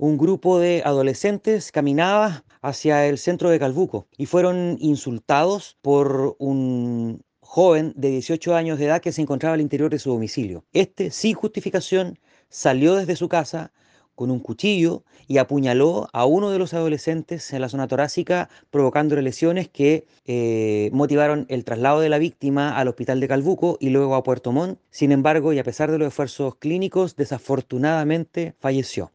un grupo de adolescentes caminaba hacia el centro de Calbuco y fueron insultados por un joven de 18 años de edad que se encontraba al interior de su domicilio. Este, sin justificación, salió desde su casa con un cuchillo y apuñaló a uno de los adolescentes en la zona torácica, provocándole lesiones que eh, motivaron el traslado de la víctima al hospital de Calbuco y luego a Puerto Montt. Sin embargo, y a pesar de los esfuerzos clínicos, desafortunadamente falleció.